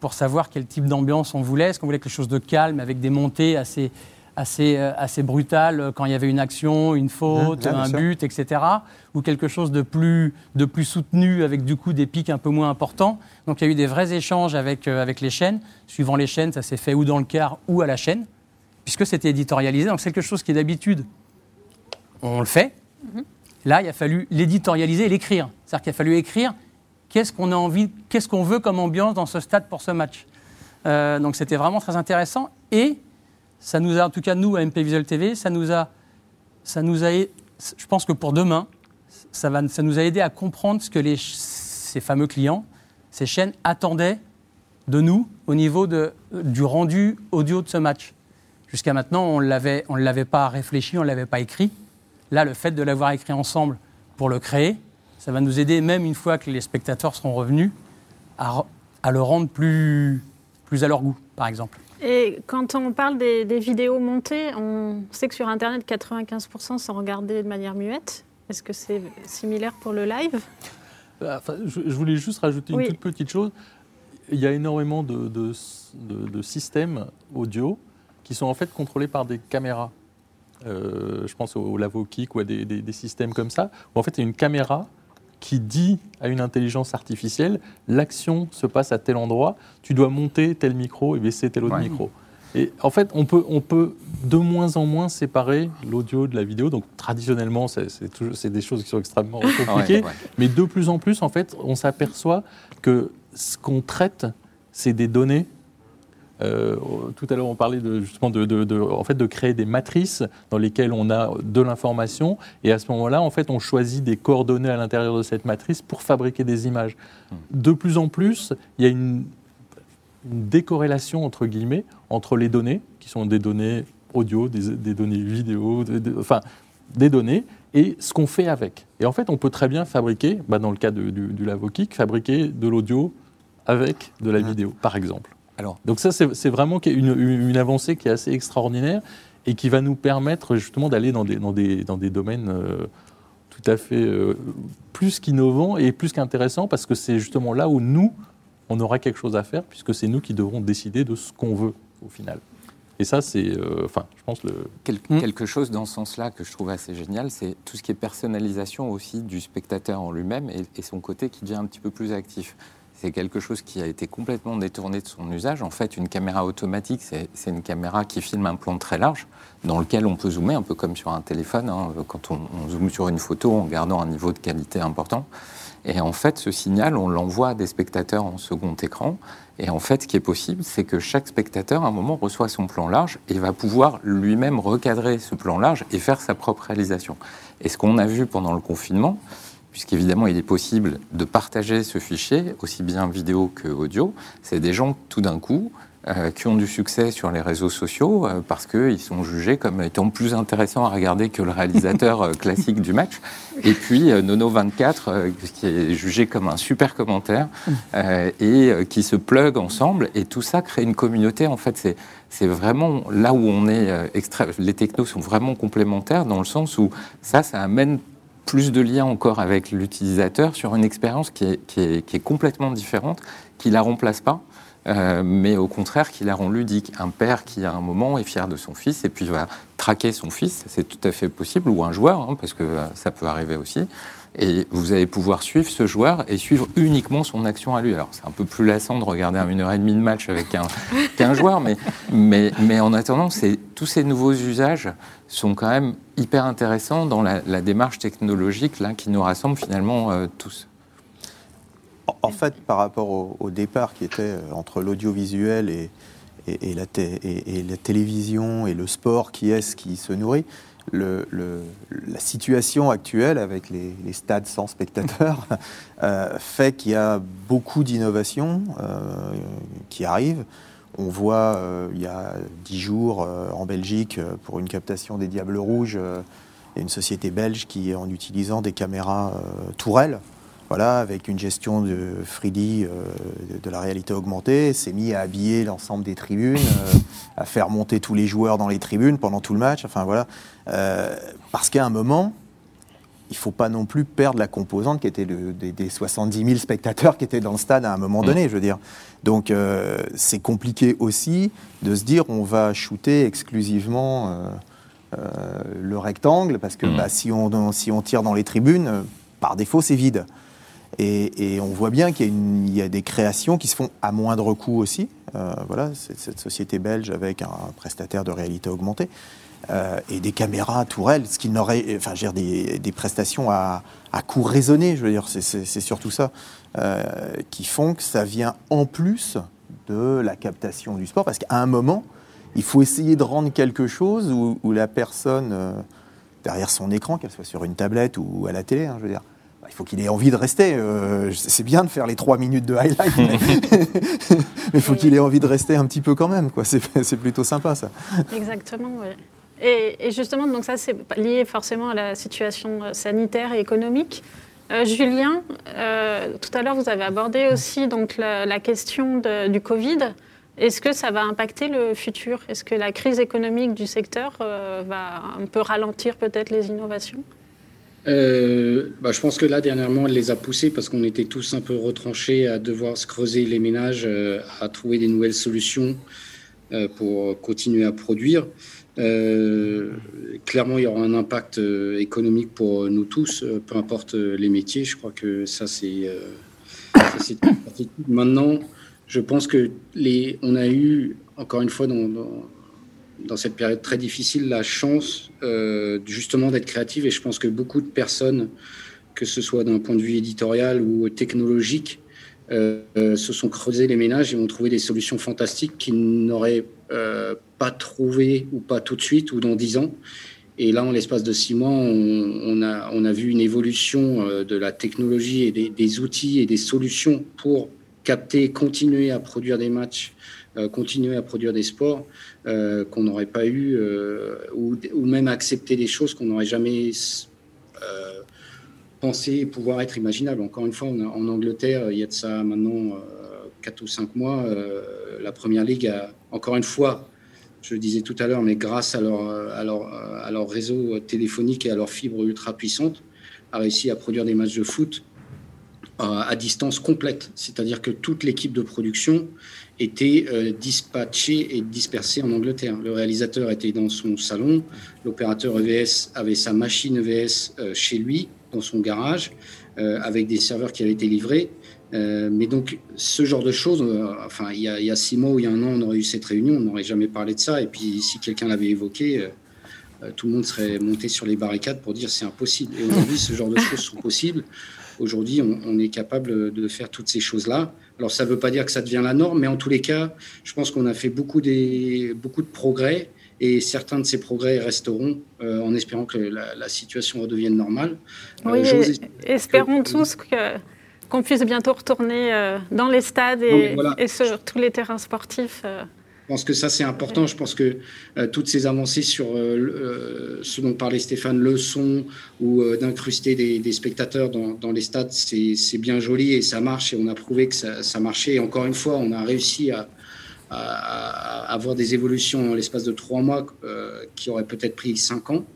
pour savoir quel type d'ambiance on voulait. Est-ce qu'on voulait quelque chose de calme, avec des montées assez, assez, euh, assez brutales euh, quand il y avait une action, une faute, Mmh, bien un sûr. but, etc. Ou quelque chose de plus, de plus soutenu, avec du coup des pics un peu moins importants. Donc il y a eu des vrais échanges avec, euh, avec les chaînes. Suivant les chaînes, ça s'est fait ou dans le car ou à la chaîne, puisque c'était éditorialisé. Donc c'est quelque chose qui est d'habitude, on le fait. Là, il a fallu l'éditorialiser et l'écrire. C'est-à-dire qu'il a fallu écrire qu'est-ce qu'on a envie, qu'est-ce qu'on veut comme ambiance dans ce stade pour ce match. Euh, donc c'était vraiment très intéressant et ça nous a, en tout cas nous à MP Visual TV, ça nous a, ça nous a, je pense que pour demain, ça, va, ça nous a aidé à comprendre ce que ces fameux clients, ces chaînes attendaient de nous au niveau du rendu audio de ce match. Jusqu'à maintenant, on ne l'avait pas réfléchi, on ne l'avait pas écrit. Là, le fait de l'avoir écrit ensemble pour le créer, ça va nous aider, même une fois que les spectateurs seront revenus, à, le rendre plus à leur goût, par exemple. Et quand on parle des, des vidéos montées, on sait que sur Internet, 95% sont regardées de manière muette. Est-ce que c'est similaire pour le live? Euh, Enfin, je, je voulais juste rajouter Oui. une toute petite chose. Il y a énormément de, de- de- de systèmes audio qui sont en fait contrôlés par des caméras. Euh, je pense au, au Lavokick ou à des, des- des systèmes comme ça, où en fait il y a une caméra qui dit à une intelligence artificielle l'action se passe à tel endroit, tu dois monter tel micro et baisser tel autre Ouais. micro. Et en fait, on peut, on peut de moins en moins séparer l'audio de la vidéo. Donc traditionnellement, c'est des choses qui sont extrêmement compliquées. ouais. Mais de plus en plus, en fait, on s'aperçoit que ce qu'on traite, c'est des données. Euh, tout à l'heure, on parlait de, justement de, de- de- en fait, de créer des matrices dans lesquelles on a de l'information. Et à ce moment-là, en fait, on choisit des coordonnées à l'intérieur de cette matrice pour fabriquer des images. De plus en plus, il y a une, une décorrélation, entre guillemets, entre les données, qui sont des données audio, des, des données vidéo, enfin, des données, et ce qu'on fait avec. Et en fait, on peut très bien fabriquer, bah, dans le cas de- du, du Lavokick, fabriquer de l'audio avec de la vidéo, par exemple. Alors, Donc ça, c'est vraiment une, avancée qui est assez extraordinaire et qui va nous permettre justement d'aller dans des, dans, des, dans des domaines euh, tout à fait euh, plus qu'innovant et plus qu'intéressant parce que c'est justement là où nous, on aura quelque chose à faire puisque c'est nous qui devrons décider de ce qu'on veut au final. Et ça, c'est, euh, enfin, je pense le. Quel- Mm. Quelque chose dans ce sens-là que je trouve assez génial, c'est tout ce qui est personnalisation aussi du spectateur en lui-même et, et son côté qui devient un petit peu plus actif. C'est quelque chose qui a été complètement détourné de son usage. En fait, une caméra automatique, c'est une caméra qui filme un plan très large dans lequel on peut zoomer, un peu comme sur un téléphone, hein, quand on, on zoome sur une photo en gardant un niveau de qualité important. Et en fait, ce signal, on l'envoie à des spectateurs en second écran. Et en fait, ce qui est possible, c'est que chaque spectateur, à un moment, reçoit son plan large et va pouvoir lui-même recadrer ce plan large et faire sa propre réalisation. Et ce qu'on a vu pendant le confinement, puisqu'évidemment, il est possible de partager ce fichier, aussi bien vidéo que audio, c'est des gens, tout d'un coup, euh, qui ont du succès sur les réseaux sociaux euh, parce qu'ils sont jugés comme étant plus intéressants à regarder que le réalisateur euh, classique du match. Et puis euh, Nono24, euh, qui est jugé comme un super commentaire et qui se plug ensemble. Et tout ça crée une communauté. En fait, c'est vraiment là où on est extra... Les technos sont vraiment complémentaires dans le sens où ça, ça amène plus de liens encore avec l'utilisateur sur une expérience qui est, qui, est, qui est complètement différente, qui la remplace pas. Euh, mais au contraire qui la rend ludique. Un père qui à un moment est fier de son fils et puis va traquer son fils, c'est tout à fait possible, ou un joueur, hein, parce que euh, ça peut arriver aussi. Et vous allez pouvoir suivre ce joueur et suivre uniquement son action à lui. Alors c'est un peu plus lassant de regarder une heure et demie de match avec un, qu'un joueur, mais, mais, en attendant, c'est, tous ces nouveaux usages sont quand même hyper intéressants dans la, démarche technologique là, qui nous rassemble finalement euh, tous. En- fait, par rapport au, départ qui était euh, entre l'audiovisuel et, la télévision et le sport, qui est ce qui se nourrit, le- le- la situation actuelle avec les, les stades sans spectateurs euh, fait qu'il y a beaucoup d'innovations euh, qui arrivent. On voit, euh, il y a dix jours euh, en Belgique, euh, pour une captation des Diables Rouges, euh, il y a une société belge qui, en utilisant des caméras tourelles, voilà, avec une gestion de 3D euh, de, de la réalité augmentée, s'est mis à habiller l'ensemble des tribunes, euh, à faire monter tous les joueurs dans les tribunes pendant tout le match. Enfin voilà, Euh, parce qu'à un moment, il faut pas non plus perdre la composante qui était le- des, des 70 000 spectateurs qui étaient dans le stade à un moment donné, je veux dire. Donc euh, c'est compliqué aussi de se dire on va shooter exclusivement le rectangle parce que Mhm. bah, si, on, si on tire dans les tribunes, par défaut c'est vide. Et, on voit bien qu'il y, a des créations qui se font à moindre coût aussi. Euh, voilà, cette société belge avec un prestataire de réalité augmentée euh, et des caméras tourelles, ce qui n'aurait, enfin, je veux dire, des, prestations à, à coût raisonné. Je veux dire, c'est- surtout ça euh, qui font que ça vient en plus de la captation du sport, parce qu'à un moment, il faut essayer de rendre quelque chose où, où la personne euh, derrière son écran, qu'elle soit sur une tablette ou à la télé, hein, je veux dire. Bah, Il faut qu'il ait envie de rester. euh, c'est bien de faire les trois minutes de highlight, mais il faut qu'il ait envie de rester un petit peu quand même. quoi. C'est plutôt sympa, ça. Exactement, oui. Et, et justement, donc ça, c'est lié forcément à la situation euh, sanitaire et économique. Euh, Julien, euh, tout à l'heure, vous avez abordé aussi donc, la, la question de- du Covid. Est-ce que ça va impacter le futur? Est-ce que la crise économique du secteur va un peu ralentir peut-être les innovations? Euh, bah, je pense que là, dernièrement, elle les a poussés parce qu'on était tous un peu retranchés à devoir se creuser les ménages, euh, à trouver des nouvelles solutions euh, pour continuer à produire. Clairement, il y aura un impact économique pour nous tous, peu importe les métiers. Je crois que ça, c'est. Maintenant, je pense que les, on a eu, encore une fois, dans, dans cette période très difficile, la chance euh, justement d'être créative. Et je pense que beaucoup de personnes, que ce soit d'un point de vue éditorial ou technologique, euh, euh, se sont creusés les ménages et ont trouvé des solutions fantastiques qu'ils n'auraient pas trouvées ou pas tout de suite ou dans dix ans. Et là, en l'espace de six mois, on, a, vu une évolution de la technologie et des, outils et des solutions pour capter, continuer à produire des matchs, continuer à produire des sports euh, qu'on n'aurait pas eu, euh, ou, même accepter des choses qu'on n'aurait jamais euh, pensé pouvoir être imaginables. Encore une fois, en Angleterre, il y a de ça maintenant euh, 4 ou 5 mois, euh, la Première Ligue a, encore une fois, je le disais tout à l'heure, mais grâce à leur, réseau téléphonique et à leur fibre ultra puissante, a réussi à produire des matchs de foot euh, à distance complète, c'est-à-dire que toute l'équipe de production était euh, dispatchée et dispersée en Angleterre. Le réalisateur était dans son salon, l'opérateur EVS avait sa machine EVS euh, chez lui, dans son garage, euh, avec des serveurs qui avaient été livrés. Euh, mais donc, ce genre de choses, euh, enfin, il y, a, il y a six mois ou il y a un an, on aurait eu cette réunion, on n'aurait jamais parlé de ça. Et puis, si quelqu'un l'avait évoqué, euh, euh, tout le monde serait monté sur les barricades pour dire c'est impossible. Et aujourd'hui, ce genre de choses sont possibles. Aujourd'hui, on, on est capable de faire toutes ces choses-là. Alors, ça ne veut pas dire que ça devient la norme, mais en tous les cas, je pense qu'on a fait beaucoup, des, beaucoup de progrès. Et certains de ces progrès resteront euh, en espérant que la, la situation redevienne normale. Euh, Oui, et- espérons tous que- qu'on puisse bientôt retourner euh, dans les stades et, Oui, voilà. et sur tous les terrains sportifs. Je pense que ça, c'est important. Je pense que euh, toutes ces avancées sur euh, euh, ce dont parlait Stéphane, le son ou euh, d'incruster des, des spectateurs dans, dans les stades, c'est bien joli et ça marche et on a prouvé que ça, ça marchait. Et encore une fois, on a réussi à, à- à avoir des évolutions en l'espace de trois mois qui auraient peut-être pris cinq ans.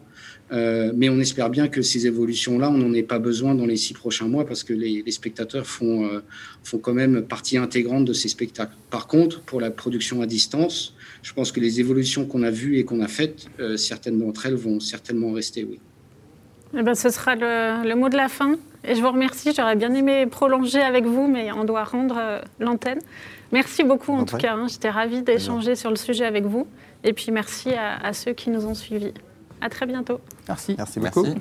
Euh, mais on espère bien que ces évolutions-là, on n'en ait pas besoin dans les six prochains mois parce que les, les spectateurs font, euh, font quand même partie intégrante de ces spectacles. Par contre, pour la production à distance, je pense que les évolutions qu'on a vues et qu'on a faites, euh, certaines d'entre elles vont certainement rester, oui. Eh ben, ce sera le, le mot de la fin. Et je vous remercie. J'aurais bien aimé prolonger avec vous, mais on doit rendre euh, l'antenne. Merci beaucoup en En tout vrai. cas. hein. J'étais ravie d'échanger sur le sujet avec vous. Et puis merci à, à ceux qui nous ont suivis. À très bientôt. Merci. Merci beaucoup. Merci.